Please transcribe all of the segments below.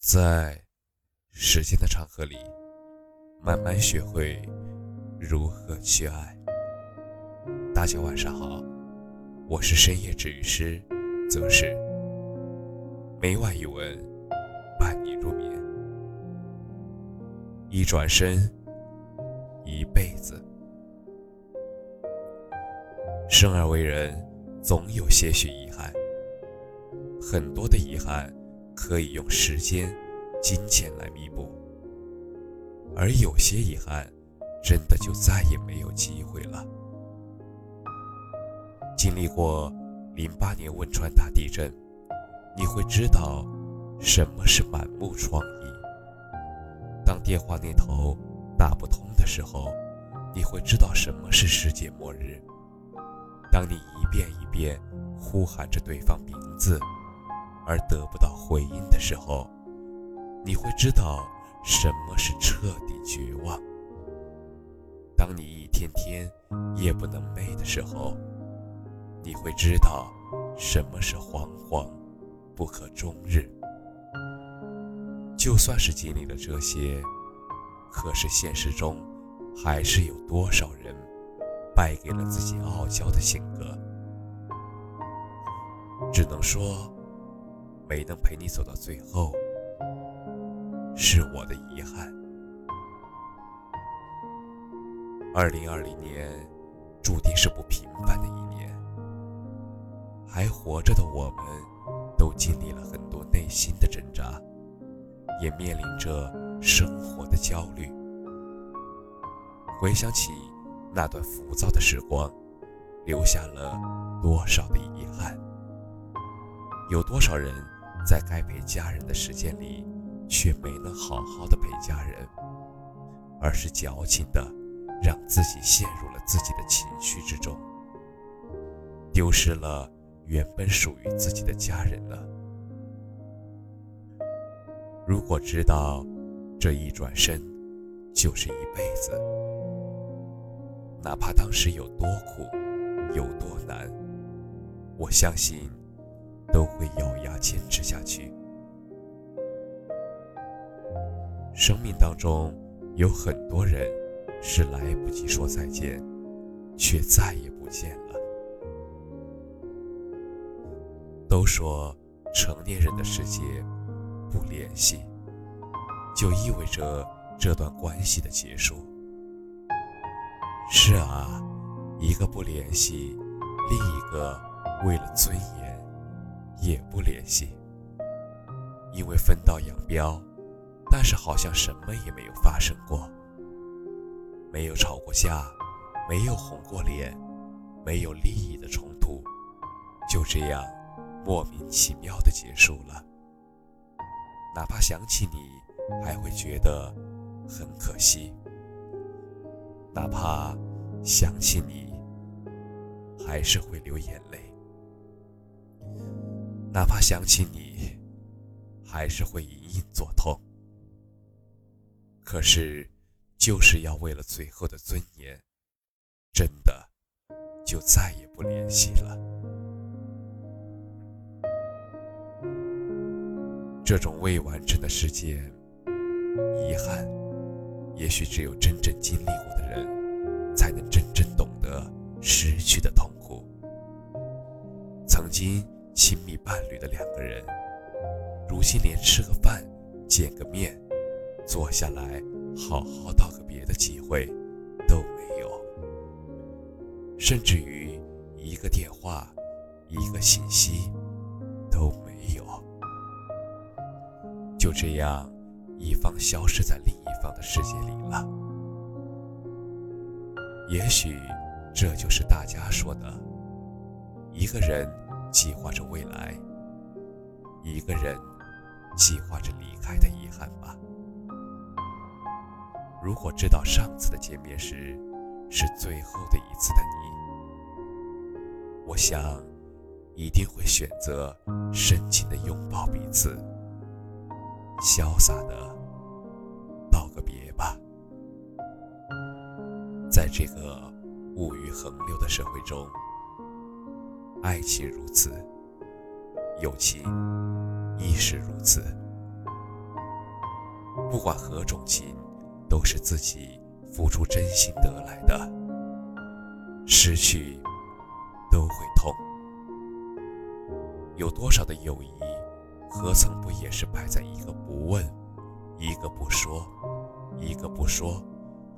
在时间的长河里，慢慢学会如何去爱。大家晚上好，我是深夜治愈师，则是每晚一文伴你入眠。一转身，一辈子。生而为人，总有些许遗憾，很多的遗憾。可以用时间、金钱来弥补，而有些遗憾，真的就再也没有机会了。经历过零八年汶川大地震，你会知道什么是满目疮痍；当电话那头打不通的时候，你会知道什么是世界末日；当你一遍一遍呼喊着对方名字。而得不到回应的时候，你会知道什么是彻底绝望。当你一天天夜不能寐的时候，你会知道什么是惶惶不可终日。就算是经历了这些，可是现实中还是有多少人败给了自己傲娇的性格？只能说。没能陪你走到最后，是我的遗憾。二零二零年注定是不平凡的一年，还活着的我们，都经历了很多内心的挣扎，也面临着生活的焦虑。回想起那段浮躁的时光，留下了多少的遗憾？有多少人？在该陪家人的时间里，却没能好好的陪家人，而是矫情的让自己陷入了自己的情绪之中，丢失了原本属于自己的家人了。如果知道这一转身就是一辈子，哪怕当时有多苦，有多难，我相信。都会咬牙坚持下去。生命当中有很多人是来不及说再见，却再也不见了。都说成年人的世界不联系，就意味着这段关系的结束。是啊，一个不联系，另一个为了尊严。也不联系，因为分道扬镳，但是好像什么也没有发生过，没有吵过架，没有红过脸，没有利益的冲突，就这样莫名其妙的结束了。哪怕想起你，还会觉得很可惜；哪怕想起你，还是会流眼泪。哪怕想起你，还是会隐隐作痛。可是，就是要为了最后的尊严，真的就再也不联系了。这种未完成的事件，遗憾，也许只有真正经历过的人，才能真正懂得失去的痛苦。曾经。亲密伴侣的两个人，如今连吃个饭、见个面、坐下来好好道个别的机会都没有，甚至于一个电话、一个信息都没有，就这样，一方消失在另一方的世界里了。也许，这就是大家说的，一个人。计划着未来，一个人计划着离开的遗憾吧。如果知道上次的见面时是最后的一次的你，我想一定会选择深情的拥抱彼此，潇洒的道个别吧。在这个物欲横流的社会中。爱情如此，友情亦是如此。不管何种情，都是自己付出真心得来的，失去都会痛。有多少的友谊，何曾不也是败在一个不问，一个不说，一个不说，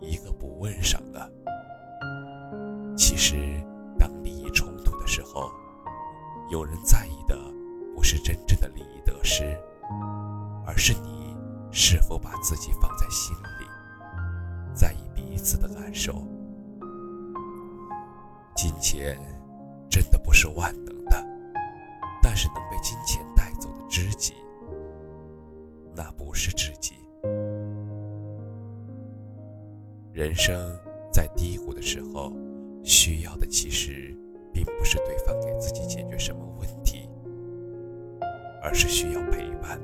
一个不问上的？其实，当利益冲突的时候，有人在意的不是真正的利益得失，而是你是否把自己放在心里，在意彼此的感受。金钱真的不是万能的，但是能被金钱带走的知己，那不是知己。人生在低谷的时候。需要的其实并不是对方给自己解决什么问题，而是需要陪伴。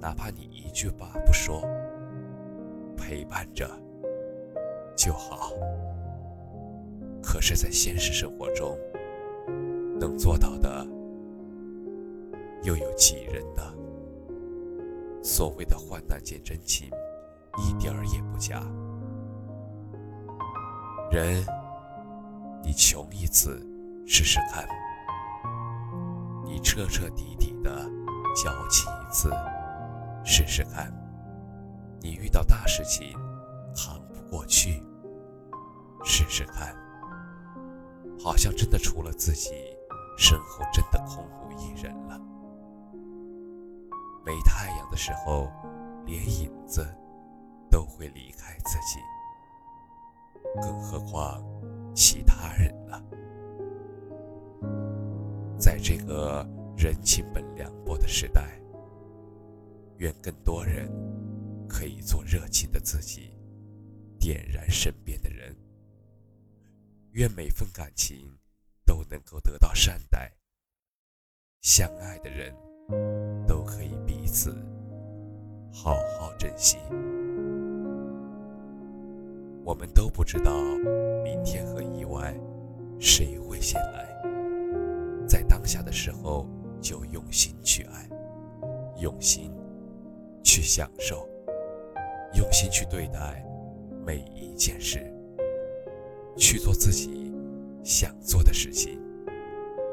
哪怕你一句话不说，陪伴着就好。可是，在现实生活中，能做到的又有几人呢？所谓的患难见真情，一点儿也不假。人，你穷一次试试看，你彻彻底底的矫情一次试试看，你遇到大事情扛不过去试试看，好像真的除了自己，身后真的空无一人了。没太阳的时候，连影子都会离开自己。更何况其他人呢？在这个人情本凉薄的时代，愿更多人可以做热情的自己，点燃身边的人。愿每份感情都能够得到善待，相爱的人都可以彼此好好珍惜。我们都不知道明天和意外谁会先来，在当下的时候就用心去爱，用心去享受，用心去对待每一件事，去做自己想做的事情，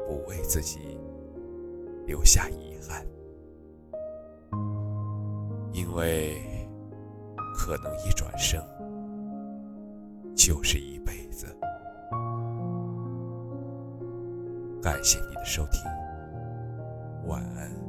不为自己留下遗憾，因为可能一转身。就是一辈子。感谢你的收听，晚安。